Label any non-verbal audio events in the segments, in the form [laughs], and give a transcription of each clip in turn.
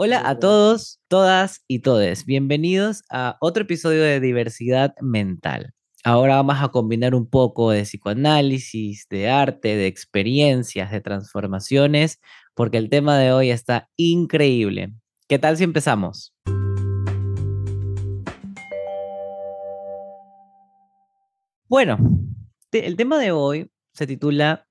Hola a todos, todas y todes. Bienvenidos a otro episodio de Diversidad Mental. Ahora vamos a combinar un poco de psicoanálisis, de arte, de experiencias, de transformaciones, porque el tema de hoy está increíble. ¿Qué tal si empezamos? Bueno, el tema de hoy se titula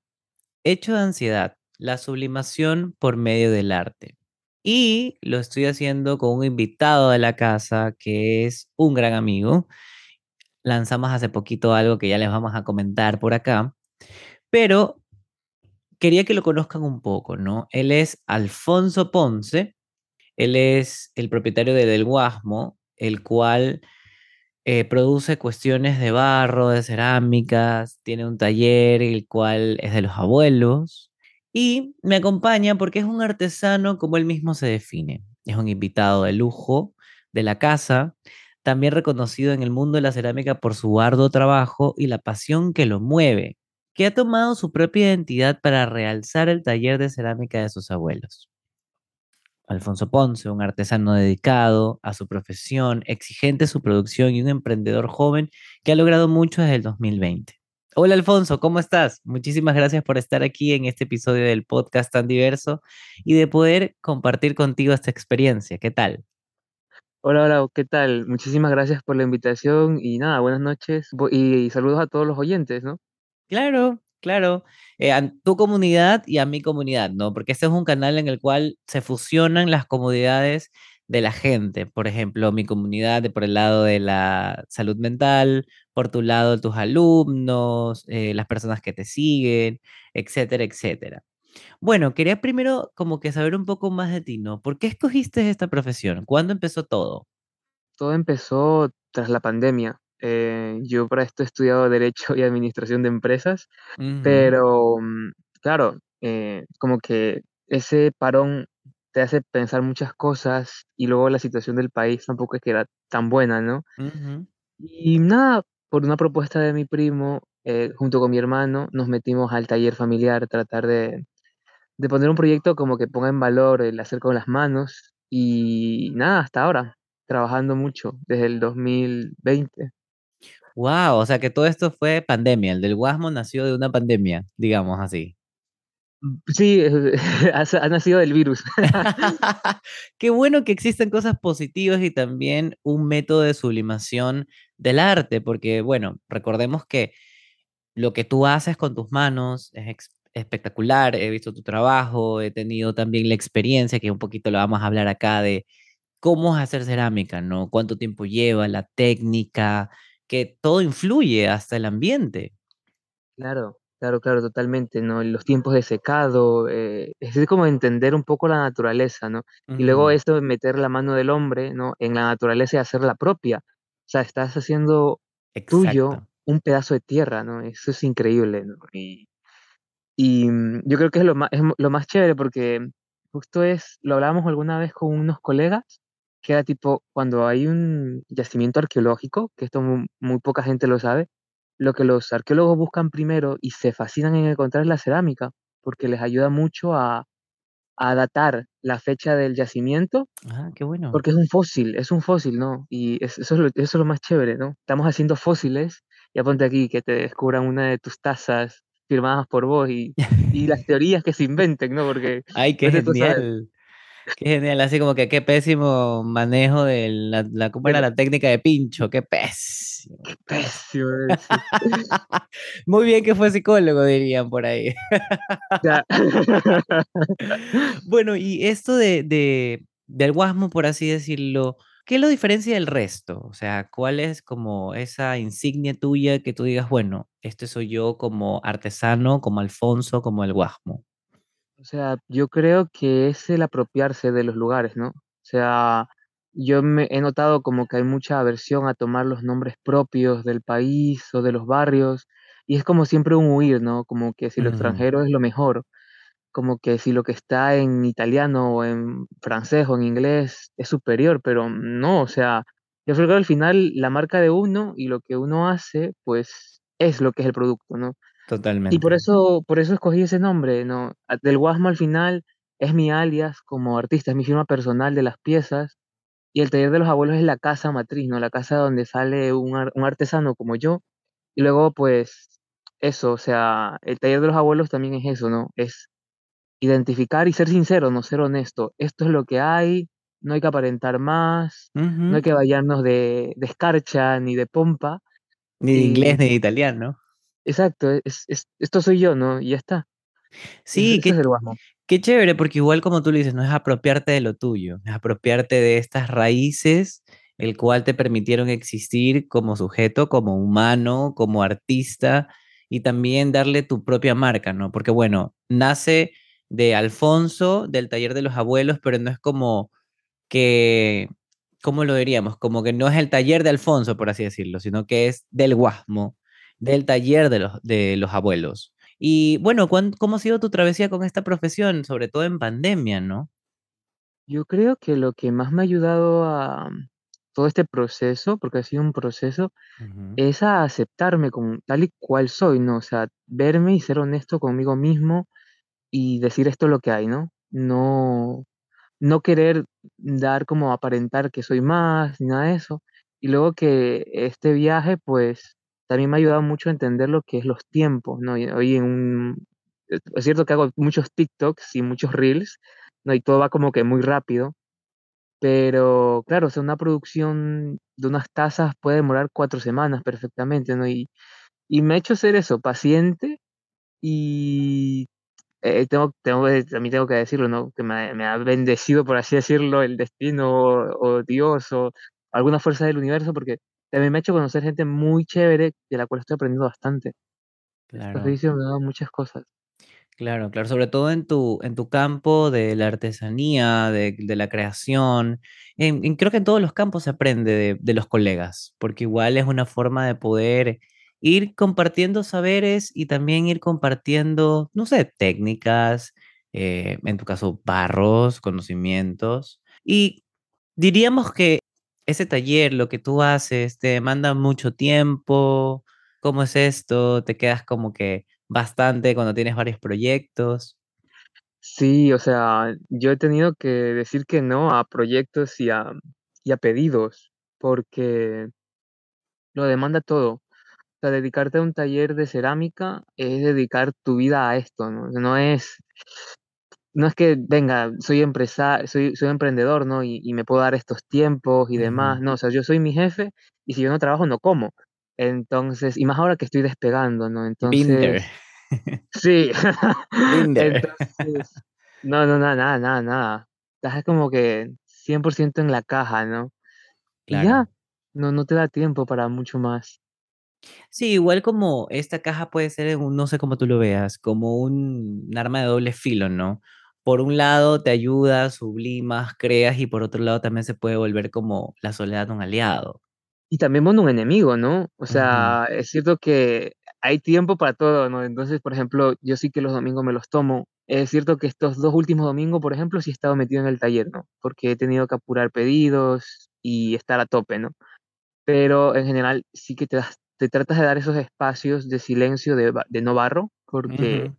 Hecho de ansiedad, la sublimación por medio del arte. Y lo estoy haciendo con un invitado de la casa que es un gran amigo. Lanzamos hace poquito algo que ya les vamos a comentar por acá, pero quería que lo conozcan un poco, ¿no? Él es Alfonso Ponce, él es el propietario de Del Guasmo, el cual eh, produce cuestiones de barro, de cerámicas, tiene un taller el cual es de los abuelos y me acompaña porque es un artesano como él mismo se define. Es un invitado de lujo de la casa, también reconocido en el mundo de la cerámica por su arduo trabajo y la pasión que lo mueve, que ha tomado su propia identidad para realzar el taller de cerámica de sus abuelos. Alfonso Ponce, un artesano dedicado a su profesión, exigente su producción y un emprendedor joven que ha logrado mucho desde el 2020. Hola Alfonso, ¿cómo estás? Muchísimas gracias por estar aquí en este episodio del podcast tan diverso y de poder compartir contigo esta experiencia. ¿Qué tal? Hola, hola, ¿qué tal? Muchísimas gracias por la invitación y nada, buenas noches y saludos a todos los oyentes, ¿no? Claro, Claro, eh, a tu comunidad y a mi comunidad, ¿no? Porque este es un canal en el cual se fusionan las comodidades de la gente. Por ejemplo, mi comunidad de por el lado de la salud mental, por tu lado tus alumnos, eh, las personas que te siguen, etcétera, etcétera. Bueno, quería primero como que saber un poco más de ti, ¿no? ¿Por qué escogiste esta profesión? ¿Cuándo empezó todo? Todo empezó tras la pandemia. Eh, yo para esto he estudiado Derecho y Administración de Empresas, pero mm, claro, eh, como que ese parón te hace pensar muchas cosas y luego la situación del país tampoco es que era tan buena, ¿no? Y nada, por una propuesta de mi primo, eh, junto con mi hermano, nos metimos al taller familiar, tratar de, de poner un proyecto como que ponga en valor el hacer con las manos y nada, hasta ahora, trabajando mucho desde el 2020. Wow, o sea que todo esto fue pandemia. El del Guasmo nació de una pandemia, digamos así. Sí, [laughs] ha, nacido del virus. [laughs] Qué bueno que existen cosas positivas y también un método de sublimación del arte, porque bueno, recordemos que lo que tú haces con tus manos es espectacular. He visto tu trabajo, he tenido también la experiencia, que un poquito lo vamos a hablar acá de cómo es hacer cerámica, ¿no? Cuánto tiempo lleva, la técnica, que todo influye, hasta el ambiente. Claro, claro, claro, totalmente, ¿no? Los tiempos de secado, eh, es como entender un poco la naturaleza, ¿no? Y luego esto de meter la mano del hombre, ¿no? En la naturaleza y hacerla propia. O sea, estás haciendo tuyo un pedazo de tierra, ¿no? Eso es increíble, ¿no? Y, y mm, yo creo que es lo más, es lo más chévere porque justo es, lo hablábamos alguna vez con unos colegas, que era tipo, cuando hay un yacimiento arqueológico, que esto muy, poca gente lo sabe, lo que los arqueólogos buscan primero y se fascinan en encontrar es la cerámica, porque les ayuda mucho a, a datar la fecha del yacimiento. Ah, qué bueno. Porque es un fósil, es un fósil, ¿no? Y eso, es lo, eso es lo más chévere, ¿no? Estamos haciendo fósiles, y aponte aquí que te descubran una de tus tazas firmadas por vos y, y las [laughs] teorías que se inventen, ¿no? Porque... ¡Ay, qué genial! Qué genial, así como que qué pésimo manejo de la, la ¿cómo era la técnica de pincho? Qué pésimo. Qué pésimo. [laughs] Muy bien que fue psicólogo, dirían por ahí. [laughs] bueno, y esto de, de, del guasmo, por así decirlo, ¿qué lo diferencia del resto? O sea, ¿cuál es como esa insignia tuya que tú digas, bueno, este soy yo como artesano, como Alfonso, como el guasmo? O sea, yo creo que es el apropiarse de los lugares, ¿no? O sea, yo me he notado como que hay mucha aversión a tomar los nombres propios del país o de los barrios, y es como siempre un huir, ¿no? Como que si lo extranjero es lo mejor, como que si lo que está en italiano o en francés o en inglés es superior, pero no, o sea, yo creo que al final la marca de uno y lo que uno hace, pues es lo que es el producto, ¿no? Totalmente. Y por eso, por eso escogí ese nombre, ¿no? Del Guasmo al final es mi alias como artista, es mi firma personal de las piezas, y el taller de los abuelos es la casa matriz, ¿no? La casa donde sale un, ar- un artesano como yo, y luego pues eso, o sea, el taller de los abuelos también es eso, ¿no? Es identificar y ser sincero, no ser honesto. Esto es lo que hay, no hay que aparentar más, no hay que vayarnos de, de escarcha ni de pompa. Ni de inglés ni de italiano. Exacto, es, es- esto soy yo, ¿no? Y ya está. Sí, ese es qué, el guasmo. qué chévere, porque igual como tú le dices, no es apropiarte de lo tuyo, es apropiarte de estas raíces, el cual te permitieron existir como sujeto, como humano, como artista, y también darle tu propia marca, ¿no? Porque bueno, nace de Alfonso, del taller de los abuelos, pero no es como que, ¿cómo lo diríamos? Como que no es el taller de Alfonso, por así decirlo, sino que es del Guasmo, del taller de los, de los abuelos. Y bueno, ¿cuán- ¿cómo ha sido tu travesía con esta profesión? Sobre todo en pandemia, ¿no? Yo creo que lo que más me ha ayudado a mm, todo este proceso, porque ha sido un proceso, es a aceptarme como tal y cual soy, ¿no? O sea, verme y ser honesto conmigo mismo y decir esto es lo que hay, ¿no? No, no querer dar como aparentar que soy más, ni nada de eso. Y luego que este viaje, pues, también me ha ayudado mucho a entender lo que es los tiempos, ¿no? Hoy en un, es cierto que hago muchos TikToks y muchos Reels, ¿no? Y todo va como que muy rápido, pero claro, o sea, una producción de unas tazas puede demorar cuatro semanas perfectamente, ¿no? Y, y me ha hecho ser eso, paciente y eh, tengo, tengo, que- también tengo que decirlo, ¿no? Que me, me ha bendecido, por así decirlo, el destino o, o Dios o alguna fuerza del universo, porque también me ha hecho conocer gente muy chévere de la cual estoy aprendiendo bastante. Claro. oficio me dado muchas cosas. Claro, claro, sobre todo en tu, en tu campo de la artesanía, de, de la creación. En, en- creo que en todos los campos se aprende de, de los colegas, porque igual es una forma de poder ir compartiendo saberes y también ir compartiendo, no sé, técnicas, eh, en tu caso, barros, conocimientos. Y diríamos que ese taller, lo que tú haces, te demanda mucho tiempo. ¿Cómo es esto? ¿Te quedas como que bastante cuando tienes varios proyectos. Sí, o sea, yo he tenido que decir que no a proyectos y a, y a pedidos, porque lo demanda todo. O sea, dedicarte a un taller de cerámica es dedicar tu vida a esto, ¿no? No es, no es que, venga, soy empresa, soy, soy emprendedor, ¿no? Y, y me puedo dar estos tiempos y demás. No, o sea, yo soy mi jefe y si yo no trabajo, no como. Entonces, y más ahora que estoy despegando, ¿no? Binder. Entonces, sí. [laughs] Binder. Entonces, no, no, nada, nada, nada, nada. Estás como que 100% en la caja, ¿no? Y Claro. ya, no, no te da tiempo para mucho más. Sí, igual como esta caja puede ser, un- no sé cómo tú lo veas, como un, un arma de doble filo, ¿no? Por un lado te ayuda, sublimas, creas y por otro lado también se puede volver como la soledad un aliado. Y también bueno, un enemigo, ¿no? O sea, es cierto que hay tiempo para todo, ¿no? Entonces, por ejemplo, yo sí que los domingos me los tomo. Es cierto que estos dos últimos domingos, por ejemplo, sí he estado metido en el taller, ¿no? Porque he tenido que apurar pedidos y estar a tope, ¿no? Pero en general sí que te das, te tratas de dar esos espacios de silencio, de, de no barro, porque.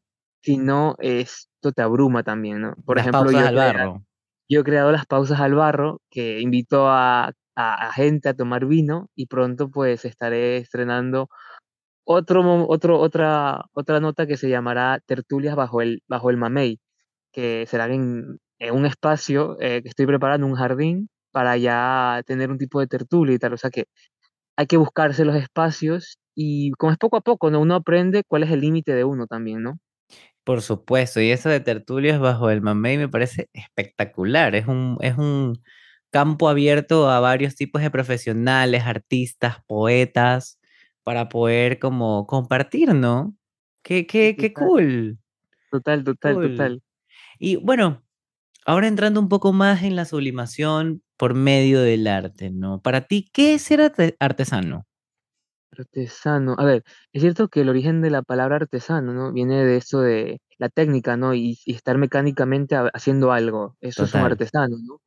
Si no, esto te abruma también, ¿no? Por ejemplo, yo he al crea- barro. yo he creado las pausas al barro, que invito a, a- a gente a tomar vino y pronto pues estaré estrenando otro, otro, otra, otra nota que se llamará Tertulias bajo el, bajo el mamey, que será en, en un espacio eh, que estoy preparando, un jardín, para ya tener un tipo de tertulia y tal. O sea que hay que buscarse los espacios y como es poco a poco, ¿no? Uno aprende cuál es el límite de uno también, ¿no? Por supuesto, y eso de tertulias bajo el mamey me parece espectacular. Es un, es un campo abierto a varios tipos de profesionales, artistas, poetas, para poder como compartir, ¿no? Qué, qué, qué total, cool, total, total, cool. total. Y bueno, ahora entrando un poco más en la sublimación por medio del arte, ¿no? Para ti, ¿qué es ser arte- artesano? Artesano. A ver, es cierto que el origen de la palabra artesano, ¿no? Viene de eso de la técnica, ¿no? Y, y estar mecánicamente ha- haciendo algo. Eso es un artesano, ¿no?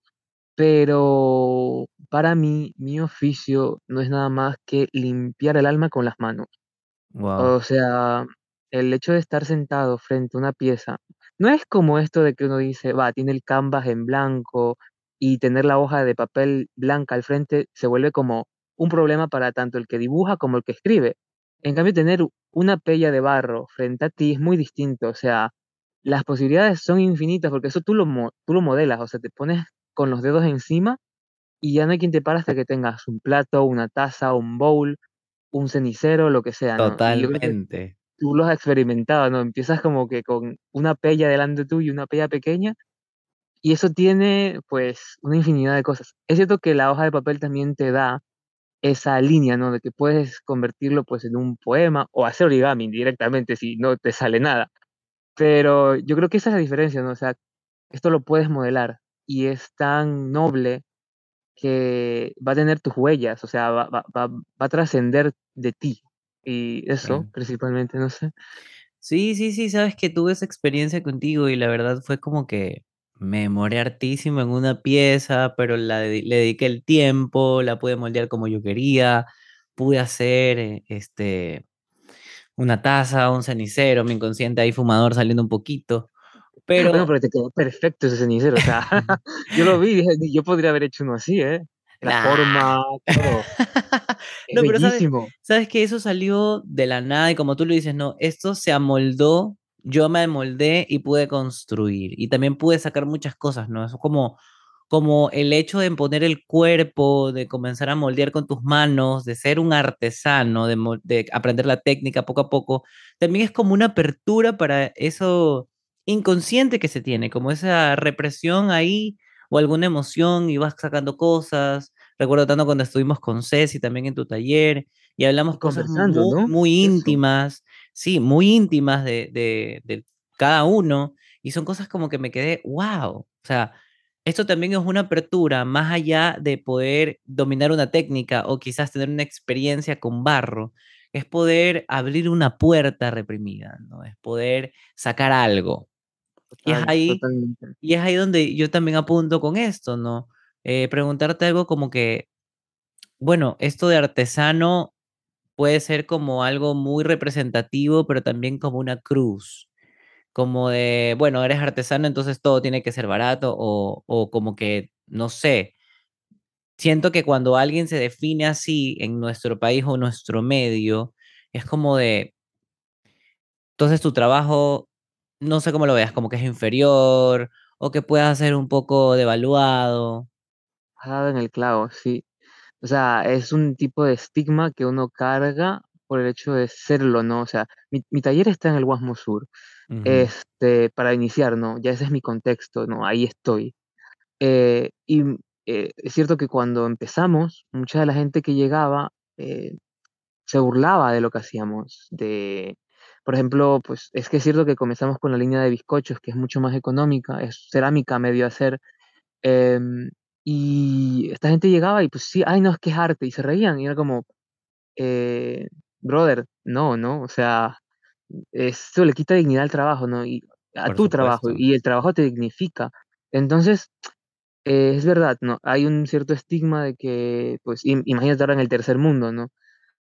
Pero para mí, mi oficio no es nada más que limpiar el alma con las manos. Wow. O sea, el hecho de estar sentado frente a una pieza no es como esto de que uno dice, va, tiene el canvas en blanco y tener la hoja de papel blanca al frente se vuelve como un problema para tanto el que dibuja como el que escribe. En cambio, tener una pella de barro frente a ti es muy distinto, o sea, las posibilidades son infinitas porque eso tú lo, tú lo modelas, o sea, te pones con los dedos encima y ya no hay quien te para hasta que tengas un plato, una taza, un bowl, un cenicero, lo que sea, ¿no? Totalmente. tú lo has experimentado, ¿no? Empiezas como que con una pella delante tuyo y una pella pequeña y eso tiene pues una infinidad de cosas. Es cierto que la hoja de papel también te da esa línea, ¿no? De que puedes convertirlo pues en un poema o hacer origami directamente si no te sale nada. Pero yo creo que esa es la diferencia, ¿no? O sea, esto lo puedes modelar y es tan noble que va a tener tus huellas, o sea, va, va, va, va a trascender de ti. Y eso, principalmente, no sé. Sí, sí, sí, sabes que tuve esa experiencia contigo y la verdad fue como que me demoré hartísimo en una pieza, pero la le dediqué el tiempo, la pude moldear como yo quería, pude hacer eh, este, una taza, un cenicero, mi inconsciente ahí fumador saliendo un poquito, Bueno, pero pero te quedó perfecto ese cenicero, o sea, [laughs] [laughs] yo lo vi yo podría haber hecho uno así, ¿eh? La Nah. forma, todo, [laughs] No, pero sabes bellísimo. sabes que eso salió de la nada y como tú lo dices, no, esto se amoldó, yo me amoldé y pude construir, y también pude sacar muchas cosas, ¿no? Eso como como el hecho de poner el cuerpo, de comenzar a moldear con tus manos, de ser un artesano, de de aprender la técnica poco a poco, también es como una apertura para eso inconsciente que se tiene, como esa represión ahí o alguna emoción y vas sacando cosas. Recuerdo tanto cuando estuvimos con Ceci también en tu taller y hablamos cosas muy, ¿no? muy íntimas, sí, muy íntimas de, de, de cada uno y son cosas como que me quedé, wow, o sea, esto también es una apertura más allá de poder dominar una técnica o quizás tener una experiencia con barro, es poder abrir una puerta reprimida, ¿no? Es poder sacar algo. Y es ahí totalmente. y es ahí donde yo también apunto con esto, ¿no? Eh, preguntarte algo como que, bueno, esto de artesano puede ser como algo muy representativo, pero también como una cruz, como de, bueno, eres artesano, entonces todo tiene que ser barato o o como que, no sé, siento que cuando alguien se define así en nuestro país o nuestro medio, es como de, entonces tu trabajo, no sé cómo lo veas, como que es inferior o que pueda ser un poco devaluado. Has dado en el clavo, sí. O sea, es un tipo de estigma que uno carga por el hecho de serlo, ¿no? O sea, mi, mi taller está en el Guasmo Sur. Ujú, Este, para iniciar, ¿no? Ya ese es mi contexto, ¿no? Ahí estoy. Eh, y mm, eh, es cierto que cuando empezamos, mucha de la gente que llegaba eh, se burlaba de lo que hacíamos. De, por ejemplo, pues es que es cierto que comenzamos con la línea de bizcochos, que es mucho más económica, es cerámica medio hacer. Y esta gente llegaba y pues sí, ay, no, es que es arte, y se reían, y era como, eh, brother, no, ¿no? O sea, eso le quita dignidad al trabajo, ¿no? Y a por tu trabajo, supuesto, y el trabajo te dignifica. Entonces, eh, es verdad, ¿no? Hay un cierto estigma de que, pues, im- imagínate ahora en el tercer mundo, ¿no?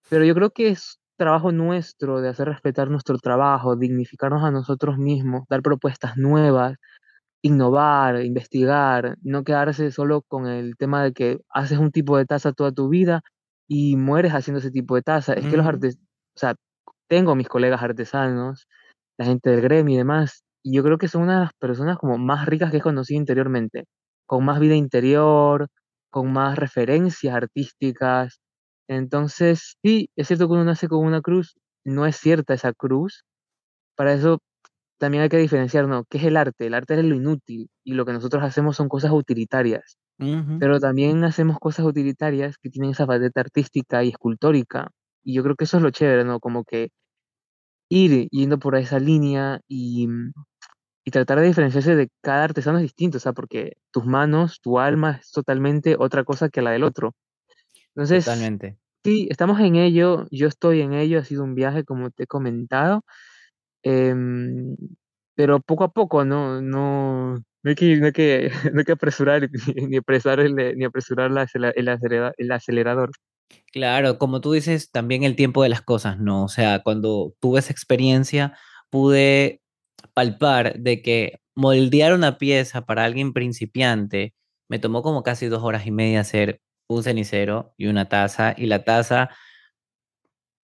Pero yo creo que es trabajo nuestro de hacer respetar nuestro trabajo, dignificarnos a nosotros mismos, dar propuestas nuevas, innovar, investigar, no quedarse solo con el tema de que haces un tipo de taza toda tu vida y mueres haciendo ese tipo de taza. Es que los ujú, artes, o sea, tengo mis colegas artesanos, la gente del gremio y demás, y yo creo que son una de las personas como más ricas que he conocido interiormente, con más vida interior, con más referencias artísticas. Entonces, sí, es cierto que uno nace con una cruz, no es cierta esa cruz. Para eso también hay que diferenciar, ¿no? ¿Qué es el arte? El arte es lo inútil y lo que nosotros hacemos son cosas utilitarias, pero también hacemos cosas utilitarias que tienen esa faceta artística y escultórica. Y yo creo que eso es lo chévere, ¿no? Como que ir yendo por esa línea y, mm, y tratar de diferenciarse de cada artesano es distinto, o sea, porque tus manos, tu alma es totalmente otra cosa que la del otro. Entonces, totalmente. sí, estamos en ello, yo estoy en ello, ha sido un viaje, como te he comentado, Em, pero poco a poco, no no no hay que no hay que [laughs] no hay que apresurar ni apresar el ni apresurar la el acelera el acelerador. Claro, como tú dices, también el tiempo de las cosas, ¿no? O sea, cuando tuve esa experiencia, pude palpar de que moldear una pieza para alguien principiante me tomó como casi dos horas y media hacer un cenicero y una taza, y la taza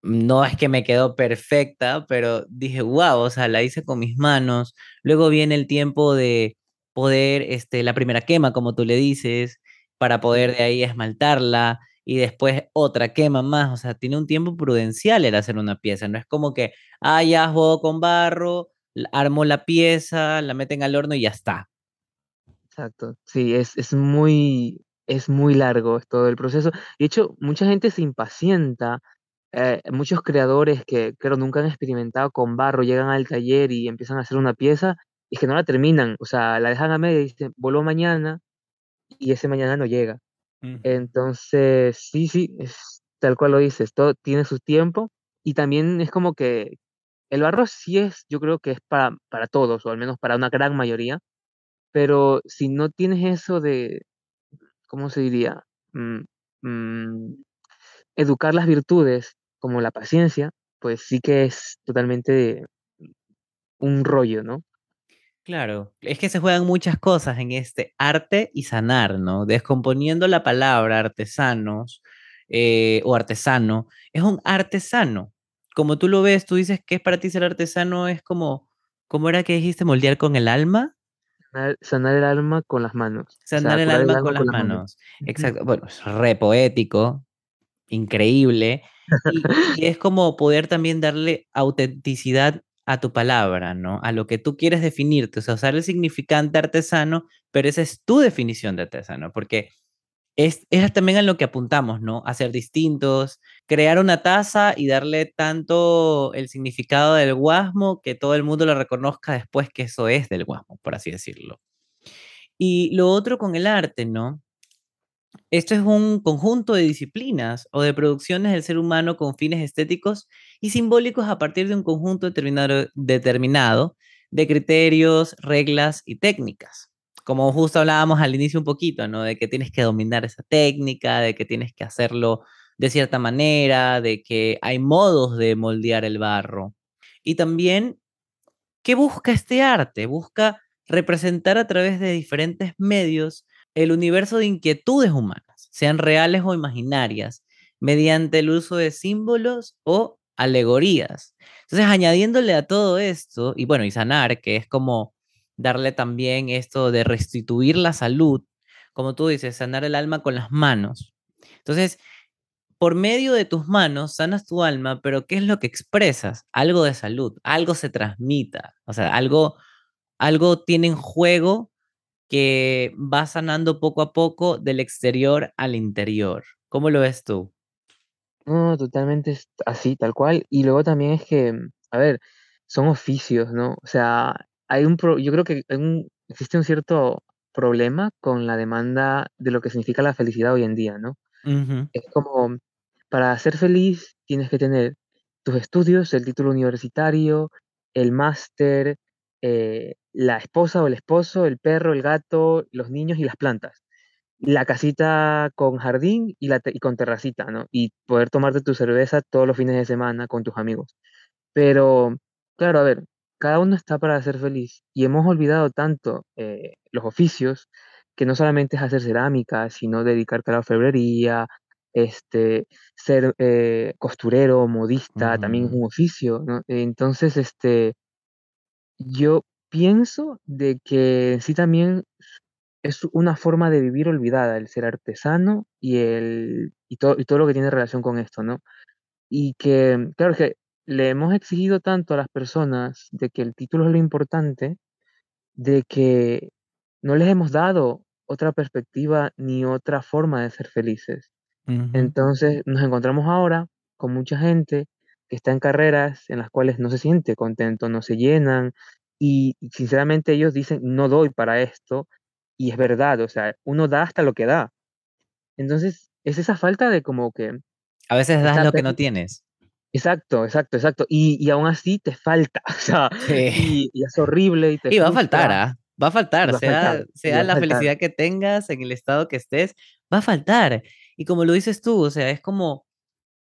no es que me quedó perfecta, pero dije, wow, o sea, la hice con mis manos. Luego viene el tiempo de poder, este, la primera quema, como tú le dices, para poder de ahí esmaltarla y después otra quema más. O sea, tiene un tiempo prudencial el hacer una pieza. No es como que, ah, ya juego con barro, armo la pieza, la meten al horno y ya está. exacto. Sí, es, es muy, es muy largo es todo el proceso. De hecho, mucha gente se impacienta. Eh, muchos creadores que, creo, nunca han experimentado con barro llegan al taller y empiezan a hacer una pieza y que no la terminan. O sea, la dejan a media y dicen, vuelvo mañana y ese mañana no llega. Ujú. Entonces, sí, sí, es tal cual lo dices, todo tiene su tiempo y también es como que el barro sí es, yo creo que es para, para todos, o al menos para una gran mayoría, pero si no tienes eso de, ¿cómo se diría? Mm, mm, educar las virtudes como la paciencia, pues sí que es totalmente un rollo, ¿no? Claro, es que se juegan muchas cosas en este arte y sanar, ¿no? Descomponiendo la palabra artesanos eh, o artesano, es un artesano. Como tú lo ves, tú dices que es para ti ser artesano, es como, ¿cómo era que dijiste? Moldear con el alma, Sanar, sanar el alma con las manos, o sanar sea, el alma con con las manos. manos. Exacto, bueno, es re poético, increíble, y, es como poder también darle autenticidad a tu palabra, ¿no? A lo que tú quieres definirte, o sea, usar el significante artesano, pero esa es tu definición de artesano, porque es, es también a lo que apuntamos, ¿no? A ser distintos, crear una taza y darle tanto el significado del guasmo que todo el mundo lo reconozca después que eso es del guasmo, por así decirlo. Y lo otro con el arte, ¿no? Esto es un conjunto de disciplinas o de producciones del ser humano con fines estéticos y simbólicos a partir de un conjunto determinado, determinado de criterios, reglas y técnicas. Como justo hablábamos al inicio un poquito, ¿no? De que tienes que dominar esa técnica, de que tienes que hacerlo de cierta manera, de que hay modos de moldear el barro. Y también ¿Qué busca este arte? Busca representar a través de diferentes medios el universo de inquietudes humanas, sean reales o imaginarias, mediante el uso de símbolos o alegorías. Entonces, añadiéndole a todo esto, y bueno, y sanar, que es como darle también esto de restituir la salud, como tú dices, sanar el alma con las manos. Entonces, por medio de tus manos sanas tu alma, pero ¿qué es lo que expresas? Algo de salud, algo se transmita, o sea, algo, algo tiene en juego que va sanando poco a poco del exterior al interior. ¿Cómo lo ves tú? No, totalmente así, tal cual. Y luego también es que, a ver, son oficios, ¿no? O sea, hay un pro- yo creo que hay un- existe un cierto problema con la demanda de lo que significa la felicidad hoy en día, ¿no? Es como, para ser feliz tienes que tener tus estudios, el título universitario, el máster, eh, la esposa o el esposo, el perro, el gato, los niños y las plantas la casita con jardín y, la te- y con terracita, ¿no? Y poder tomarte tu cerveza todos los fines de semana con tus amigos. Pero, claro, a ver, cada uno está para ser feliz y hemos olvidado tanto eh, los oficios que no solamente es hacer cerámica, sino dedicarte a la orfebrería, este, ser eh, costurero, modista, también es un oficio, ¿no? Entonces, este, yo pienso de que sí también es una forma de vivir olvidada, el ser artesano y el y todo y todo lo que tiene relación con esto, ¿no? Y que, claro, es que le hemos exigido tanto a las personas de que el título es lo importante, de que no les hemos dado otra perspectiva ni otra forma de ser felices. ujú. Entonces, nos encontramos ahora con mucha gente que está en carreras en las cuales no se siente contento, no se llenan y, sinceramente ellos dicen, no doy para esto y es verdad, o sea, uno da hasta lo que da. Entonces, es esa falta de como que A veces das lo que no tienes. exacto, exacto, exacto, y y aún así te falta, [laughs] o sea, Sí. y y es horrible y te Y va a faltar, ¿ah? Va a faltar, va a faltar, sea, sea la faltar. felicidad que tengas, en el estado que estés, va a faltar. Y como lo dices tú, o sea, es como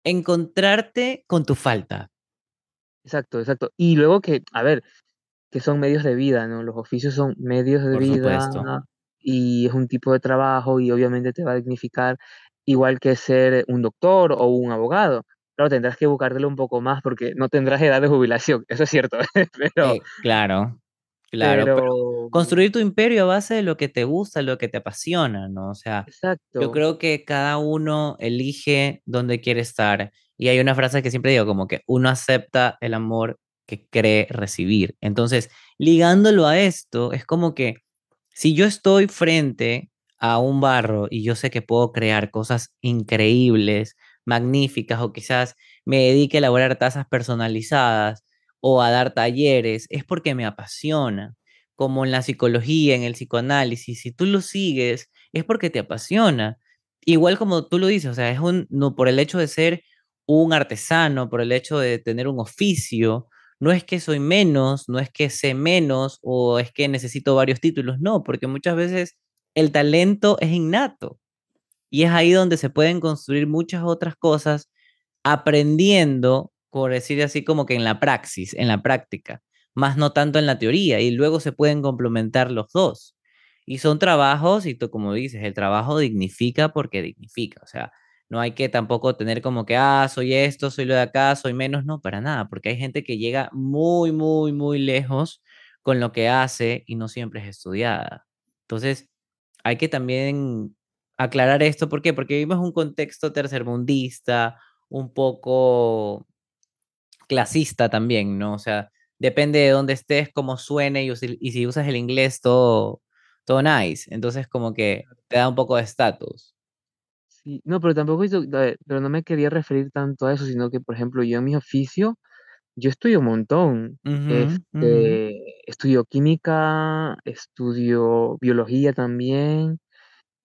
encontrarte con tu falta. Exacto, exacto. Y luego que, a ver que son medios de vida, ¿no? Los oficios son medios de Por vida supuesto. y es un tipo de trabajo y obviamente te va a dignificar igual que ser un doctor o un abogado. Claro, tendrás que buscártelo un poco más porque no tendrás edad de jubilación, [laughs] eso es cierto, [laughs] pero Eh, claro, claro, pero pero construir tu imperio a base de lo que te gusta, lo que te apasiona, ¿no? O sea, yo exacto, creo que cada uno elige dónde quiere estar. Y hay una frase que siempre digo, como que uno acepta el amor que cree recibir. Entonces, ligándolo a esto, es como que si yo estoy frente a un barro y yo sé que puedo crear cosas increíbles, magníficas, o quizás me dedique a elaborar tazas personalizadas o a dar talleres, es porque me apasiona. Como en la psicología, en el psicoanálisis, si tú lo sigues, es porque te apasiona. Igual como tú lo dices, o sea, es un, por el hecho de ser un artesano, por el hecho de tener un oficio, no es que soy menos, no es que sé menos o es que necesito varios títulos, no, porque muchas veces el talento es innato y es ahí donde se pueden construir muchas otras cosas aprendiendo, por decir así, como que en la praxis, en la práctica, más no tanto en la teoría, y luego se pueden complementar los dos. Y son trabajos, y tú como dices, el trabajo dignifica porque dignifica, o sea, no hay que tampoco tener como que, ah, soy esto, soy lo de acá, soy menos, no, para nada, porque hay gente que llega muy, muy, muy lejos con lo que hace y no siempre es estudiada. Entonces, hay que también aclarar esto, ¿por qué? Porque vivimos un contexto tercermundista, un poco clasista también, ¿no? O sea, depende de dónde estés, cómo suene y, y si usas el inglés todo, todo nice. Entonces, como que te da un poco de estatus. Sí. No, pero tampoco hizo a ver, pero no me quería referir tanto a eso, sino que, por ejemplo, yo en mi oficio, yo estudio un montón. Ujú, ujú, Este, estudio química, estudio biología también.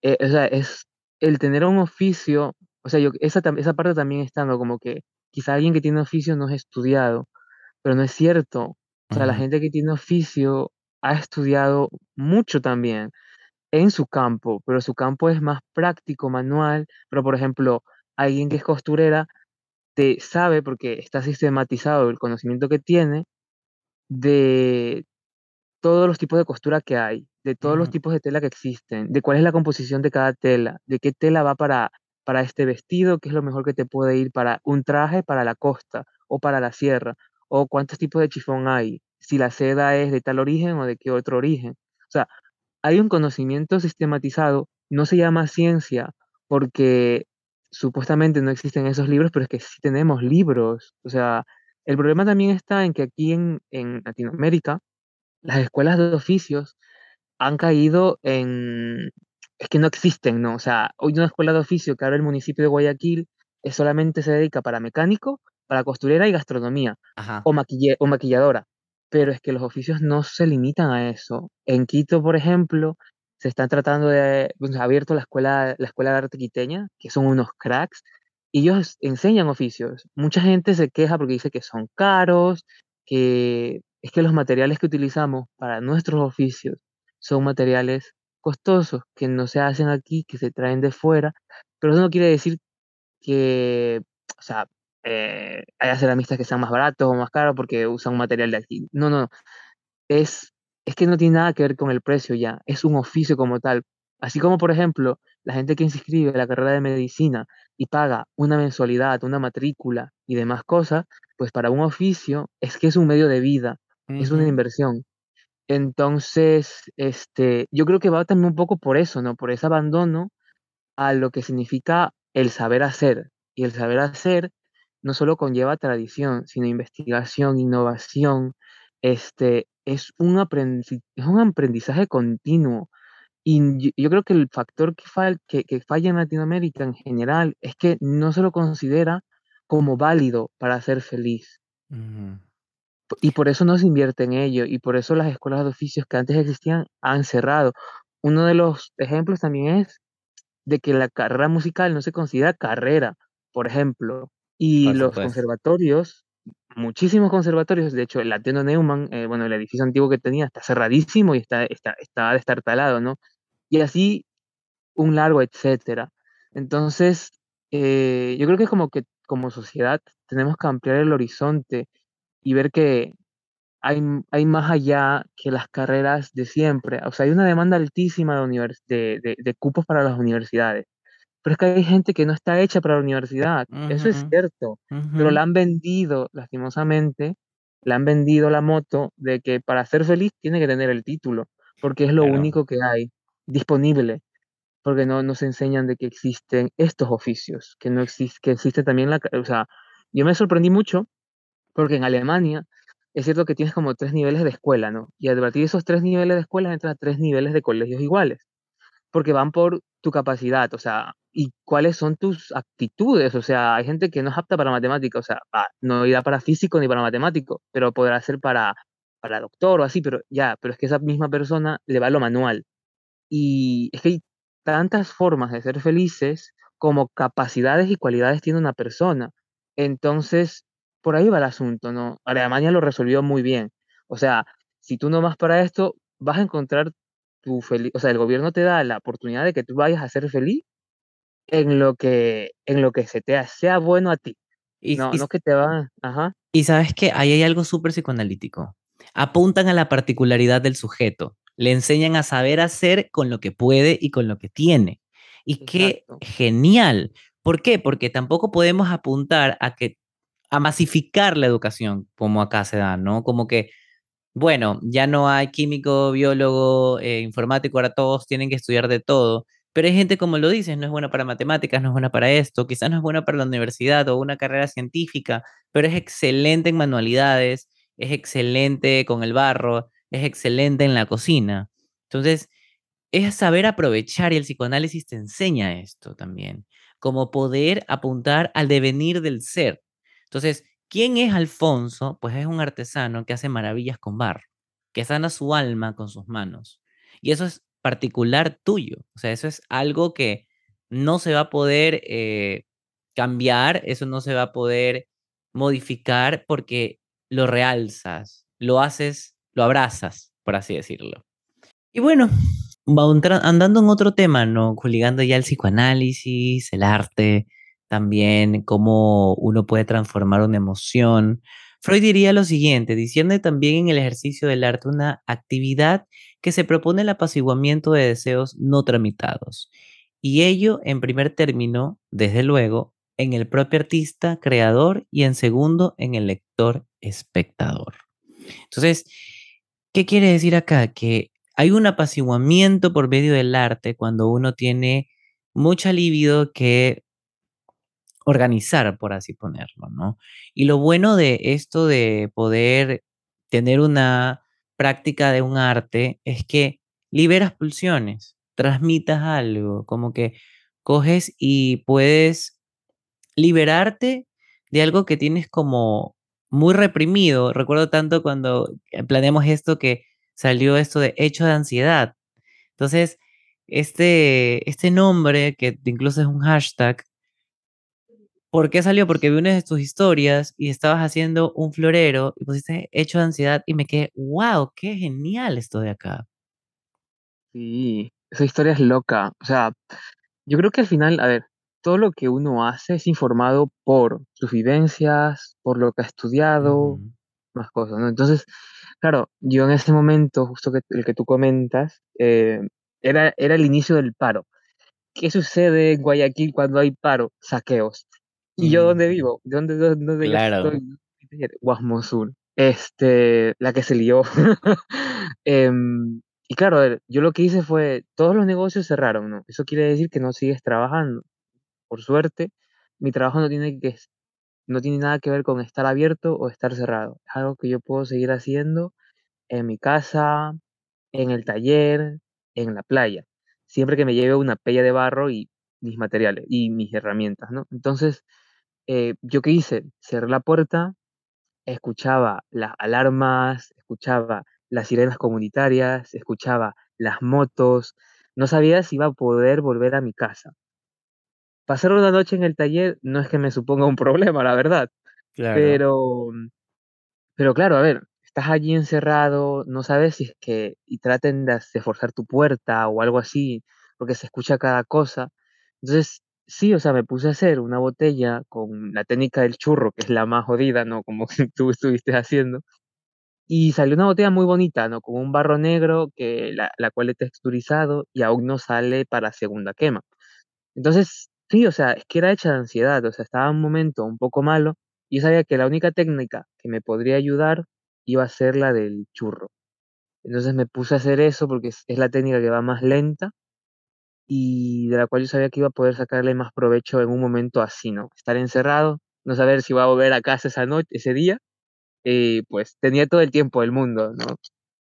Eh, o sea, es el tener un oficio, o sea, yo esa tam esa parte también está, ¿no? Como que quizá alguien que tiene oficio no es estudiado, pero no es cierto. O sea, la ujú, gente que tiene oficio ha estudiado mucho también en su campo, pero su campo es más práctico, manual. Pero, por ejemplo, alguien que es costurera te sabe, porque está sistematizado el conocimiento que tiene, de todos los tipos de costura que hay, de todos los tipos de tela que existen, de cuál es la composición de cada tela, de qué tela va para, para este vestido, qué es lo mejor que te puede ir para un traje para la costa o para la sierra, o cuántos tipos de chifón hay, si la seda es de tal origen o de qué otro origen. O sea, hay un conocimiento sistematizado, no se llama ciencia porque supuestamente no existen esos libros, pero es que sí tenemos libros. O sea, el problema también está en que aquí en, en Latinoamérica, las escuelas de oficios han caído en es que no existen, ¿no? O sea, hoy una escuela de oficio que abre el municipio de Guayaquil, es solamente se dedica para mecánico, para costurera y gastronomía, Ajá. o maquille o maquilladora. Pero es que los oficios no se limitan a eso. En Quito, por ejemplo, se están tratando de pues, ha abierto la escuela la escuela de arte quiteña, que son unos cracks, y ellos enseñan oficios. Mucha gente se queja porque dice que son caros, que es que los materiales que utilizamos para nuestros oficios son materiales costosos que no se hacen aquí, que se traen de fuera, pero eso no quiere decir que, o sea, eh, haya ceramistas que sean más baratos o más caros porque usan un material de aquí. No, no, es, es que no tiene nada que ver con el precio ya, es un oficio como tal. Así como, por ejemplo, la gente que se inscribe a la carrera de medicina y paga una mensualidad, una matrícula y demás cosas, pues para un oficio es que es un medio de vida, es una inversión. Entonces, este, yo creo que va también un poco por eso, ¿no? Por ese abandono a lo que significa el saber hacer. Y el saber hacer no solo conlleva tradición, sino investigación, innovación. Este, es un aprendiz- es un aprendizaje continuo. Y yo, creo que el factor que, fal- que, que falla en Latinoamérica en general es que no se lo considera como válido para ser feliz. Y por eso no se invierte en ello, y por eso las escuelas de oficios que antes existían han cerrado. Uno de los ejemplos también es de que la carrera musical no se considera carrera, por ejemplo, y los supuesto. conservatorios, muchísimos conservatorios, de hecho, el Ateneo Neumann, eh, bueno, el edificio antiguo que tenía está cerradísimo y está, está, está destartalado, ¿no? Y así un largo etcétera. Entonces, eh, yo creo que como que como sociedad tenemos que ampliar el horizonte y ver que hay, hay más allá que las carreras de siempre. O sea, hay una demanda altísima de, univers de, de, de cupos para las universidades. Pero es que hay gente que no está hecha para la universidad. Eso es cierto. Pero la han vendido, lastimosamente, la han vendido la moto de que para ser feliz tiene que tener el título, porque es lo Claro. único que hay disponible porque no nos enseñan de que existen estos oficios, que no existe, que existe también la, o sea, yo me sorprendí mucho porque en Alemania es cierto que tienes como tres niveles de escuela, ¿no? Y a partir de esos tres niveles de escuela entras a tres niveles de colegios iguales, porque van por tu capacidad, o sea, y cuáles son tus actitudes, o sea, hay gente que no es apta para matemática, o sea, va, no irá para físico ni para matemático, pero podrá ser para, para doctor o así, pero ya, pero es que esa misma persona le va lo manual y es que hay tantas formas de ser felices como capacidades y cualidades tiene una persona. Entonces, por ahí va el asunto, ¿no? Alemania lo resolvió muy bien. O sea, si tú no vas para esto, vas a encontrar tu feliz, o sea, el gobierno te da la oportunidad de que tú vayas a ser feliz en lo que, en lo que se te sea bueno a ti. Y, No, y, no que te va, ajá, y sabes que ahí hay algo súper psicoanalítico. Apuntan a la particularidad del sujeto. Le enseñan a saber hacer con lo que puede y con lo que tiene. Y qué exacto, genial. ¿Por qué? Porque tampoco podemos apuntar a que a masificar la educación como acá se da, ¿no? Como que bueno, ya no hay químico, biólogo, eh, informático, ahora todos tienen que estudiar de todo, pero hay gente como lo dices, no es buena para matemáticas, no es buena para esto, quizás no es buena para la universidad o una carrera científica, pero es excelente en manualidades, es excelente con el barro, es excelente en la cocina. Entonces, es saber aprovechar y el psicoanálisis te enseña esto también, como poder apuntar al devenir del ser. Entonces, ¿quién es Alfonso? Pues es un artesano que hace maravillas con barro, que sana su alma con sus manos. Y eso es particular tuyo, o sea, eso es algo que no se va a poder eh, cambiar, eso no se va a poder modificar porque lo realzas, lo haces, lo abrazas, por así decirlo. Y bueno, andando en otro tema, ¿no? Ligando ya el psicoanálisis, el arte, también cómo uno puede transformar una emoción. Freud diría lo siguiente, diciendo también en el ejercicio del arte una actividad que se propone el apaciguamiento de deseos no tramitados. Y ello, en primer término, desde luego, en el propio artista creador y en segundo, en el lector espectador. Entonces, ¿qué quiere decir acá? Que hay un apaciguamiento por medio del arte cuando uno tiene mucha libido que organizar, por así ponerlo, ¿no? Y lo bueno de esto de poder tener una práctica de un arte es que liberas pulsiones, transmitas algo, como que coges y puedes liberarte de algo que tienes como muy reprimido. Recuerdo tanto cuando eh, planeamos esto que salió esto de hecho de ansiedad. Entonces, este, este nombre, que incluso es un hashtag, ¿por qué salió? Porque vi una de tus historias y estabas haciendo un florero y pusiste hecho de ansiedad y me quedé, wow, qué genial esto de acá. sí, esa historia es loca, o sea, Yo creo que al final, a ver, todo lo que uno hace es informado por sus vivencias, por lo que ha estudiado, más cosas, ¿no? Entonces, claro, yo en ese momento, justo que, el que tú comentas, eh, era, era el inicio del paro. ¿Qué sucede en Guayaquil cuando hay paro? Saqueos. ¿Y yo dónde ujú, vivo? ¿De dónde, dónde, dónde yo Claro. estoy? Guasmo Sur. Este, la que se lió. [laughs] Em, y claro, yo lo que hice fue, todos los negocios cerraron, ¿no? Eso quiere decir que no sigues trabajando. Por suerte, mi trabajo no tiene que, no tiene nada que ver con estar abierto o estar cerrado. Es algo que yo puedo seguir haciendo en mi casa, en el taller, en la playa, siempre que me lleve una pella de barro y mis materiales y mis herramientas, ¿no? Entonces, eh, ¿yo qué hice? Cerré la puerta, escuchaba las alarmas, escuchaba las sirenas comunitarias, escuchaba las motos, no sabía si iba a poder volver a mi casa. Pasar una noche en el taller no es que me suponga un [laughs] problema, la verdad, Claro. pero Pero claro, a ver, estás allí encerrado, no sabes si es que y traten de de forzar tu puerta o algo así, porque se escucha cada cosa. Entonces, sí, o sea, me puse a hacer una botella con la técnica del churro, que es la más jodida, ¿no? Como [laughs] tú estuviste haciendo. y salió una botella muy bonita, ¿no? Con un barro negro que la, la cual es texturizado y aún no sale para segunda quema. Entonces, sí, o sea, es que era hecha de ansiedad, o sea, estaba en un momento un poco malo y sabía que la única técnica que me podría ayudar iba a ser la del churro. Entonces me puse a hacer eso porque es la técnica que va más lenta y de la cual yo sabía que iba a poder sacarle más provecho en un momento así, ¿no? Estar encerrado, no saber si iba a volver a casa esa noche, ese día, eh, pues tenía todo el tiempo del mundo, ¿no?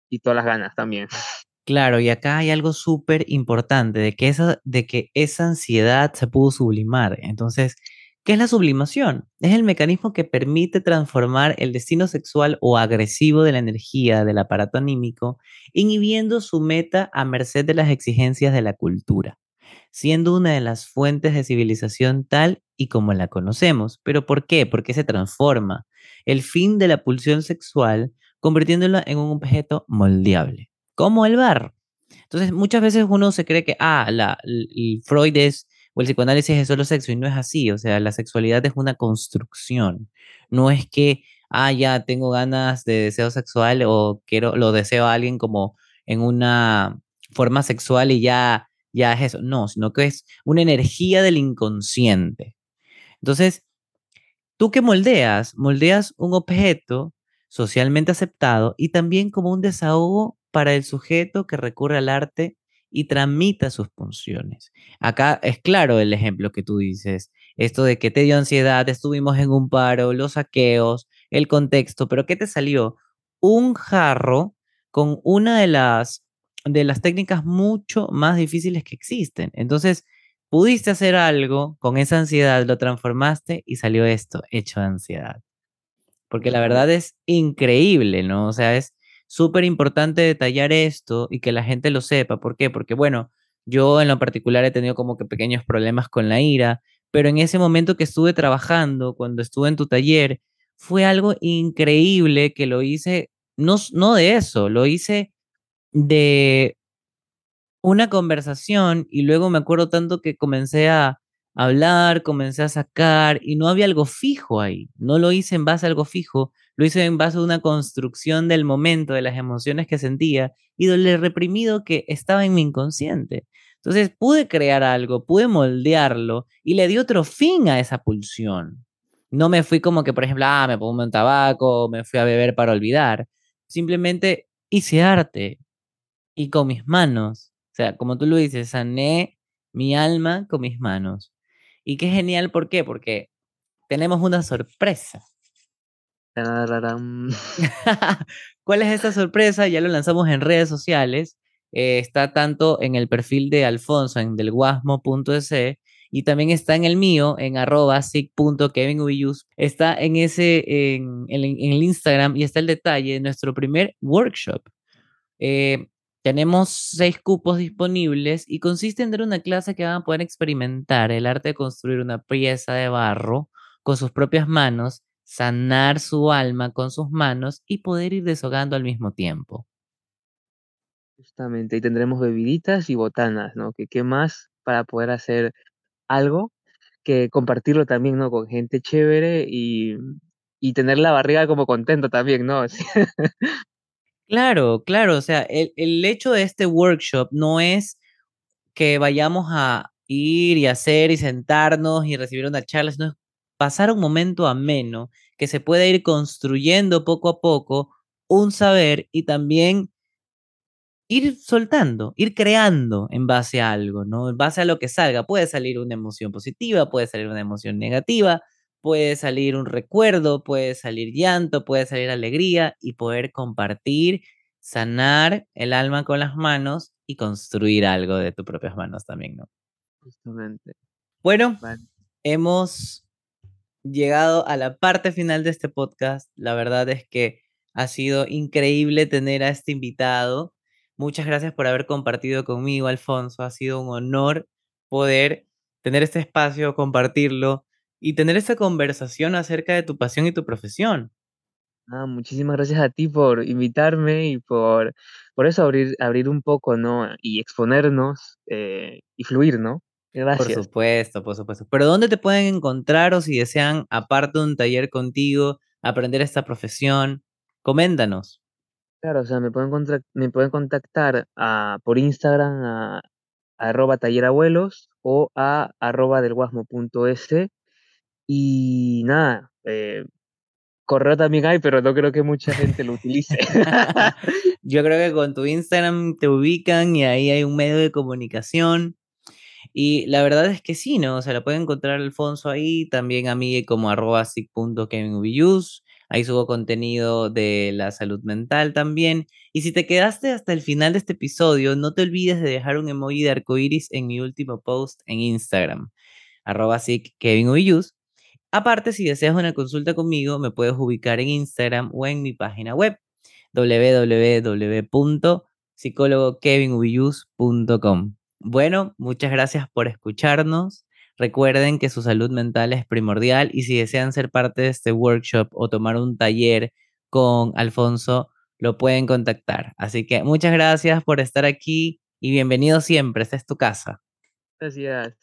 Y todas las ganas también. [laughs] Claro, y acá hay algo súper importante de que, esa, de que esa ansiedad se pudo sublimar. Entonces, ¿qué es la sublimación? Es el mecanismo que permite transformar el destino sexual o agresivo de la energía del aparato anímico, inhibiendo su meta a merced de las exigencias de la cultura, siendo una de las fuentes de civilización tal y como la conocemos. ¿Pero por qué? Porque se transforma el fin de la pulsión sexual convirtiéndola en un objeto moldeable como el barro. Entonces, muchas veces uno se cree que, ah, la, Freud es, o el psicoanálisis es solo sexo, y no es así. O sea, la sexualidad es una construcción. No es que, ah, ya tengo ganas de deseo sexual o quiero, lo deseo a alguien como en una forma sexual y ya, ya es eso. No, sino que es una energía del inconsciente. Entonces, ¿tú qué moldeas? Moldeas un objeto socialmente aceptado y también como un desahogo para el sujeto que recurre al arte y tramita sus funciones. Acá es claro el ejemplo que tú dices, esto de que te dio ansiedad, estuvimos en un paro, los saqueos, el contexto, pero ¿qué te salió? Un jarro con una de las, de las técnicas mucho más difíciles que existen. Entonces, pudiste hacer algo con esa ansiedad, lo transformaste y salió esto, hecho de ansiedad. Porque la verdad es increíble, ¿no? O sea, es súper importante detallar esto y que la gente lo sepa. ¿Por qué? Porque, bueno, yo en lo particular he tenido como que pequeños problemas con la ira, pero en ese momento que estuve trabajando, cuando estuve en tu taller, fue algo increíble que lo hice, no, no de eso, lo hice de una conversación y luego me acuerdo tanto que comencé a hablar, comencé a sacar y no había algo fijo ahí, no lo hice en base a algo fijo, lo hice en base a una construcción del momento, de las emociones que sentía y del reprimido que estaba en mi inconsciente. Entonces pude crear algo, pude moldearlo y le di otro fin a esa pulsión. No me fui como que, por ejemplo, ah, me pongo un tabaco, me fui a beber para olvidar. Simplemente hice arte y con mis manos. O sea, como tú lo dices, sané mi alma con mis manos. Y qué genial, ¿por qué? Porque tenemos una sorpresa. [laughs] ¿Cuál es esta sorpresa? Ya lo lanzamos en redes sociales. Eh, está tanto en el perfil de Alfonso, en delguasmo.es, y también está en el mío, en arroba Está en ese, en, el Instagram y está el detalle de nuestro primer workshop. Eh, tenemos seis cupos disponibles y consiste en dar una clase que van a poder experimentar el arte de construir una pieza de barro con sus propias manos sanar su alma con sus manos y poder ir deshogando al mismo tiempo. Justamente, y tendremos bebiditas y botanas, ¿no? Que qué más para poder hacer algo que compartirlo también, ¿no? Con gente chévere y, y tener la barriga como contento también, ¿no? [laughs] claro, claro, o sea, el, el hecho de este workshop no es que vayamos a ir y hacer y sentarnos y recibir una charla, sino pasar un momento ameno que se pueda ir construyendo poco a poco un saber y también ir soltando, ir creando en base a algo, ¿no? En base a lo que salga. Puede salir una emoción positiva, puede salir una emoción negativa, puede salir un recuerdo, puede salir llanto, puede salir alegría y poder compartir, sanar el alma con las manos y construir algo de tus propias manos también, ¿no? Justamente. Bueno, hemos llegado a la parte final de este podcast. La verdad es que ha sido increíble tener a este invitado. Muchas gracias por haber compartido conmigo, Alfonso. Ha sido un honor poder tener este espacio, compartirlo y tener esta conversación acerca de tu pasión y tu profesión. Ah, muchísimas gracias a ti por invitarme y por, por eso abrir, abrir un poco, ¿no? Y exponernos eh, y fluir, ¿no? Por supuesto, por supuesto. Pero ¿dónde te pueden encontrar o si desean, aparte de un taller contigo, aprender esta profesión? Coméntanos. Claro, o sea, me pueden, contac- me pueden contactar a, por Instagram a, arroba tallerabuelos o a arroba delguasmo.es y nada, eh, correo también hay, pero no creo que mucha gente lo utilice. [laughs] [laughs] Yo creo que con tu Instagram te ubican y ahí hay un medio de comunicación. Y la verdad es que sí, ¿no? O sea, lo puede encontrar Alfonso ahí, también a mí como arroba. Ahí subo contenido de la salud mental también. Y si te quedaste hasta el final de este episodio, no te olvides de dejar un emoji de arcoiris en mi último post en Instagram, arroba. Aparte, si deseas una consulta conmigo, me puedes ubicar en Instagram o en mi página web www.psicólogokevinubiyus.com. Bueno, muchas gracias por escucharnos. Recuerden que su salud mental es primordial y si desean ser parte de este workshop o tomar un taller con Alfonso, lo pueden contactar. Así que muchas gracias por estar aquí y bienvenido siempre. Esta es tu casa. Gracias.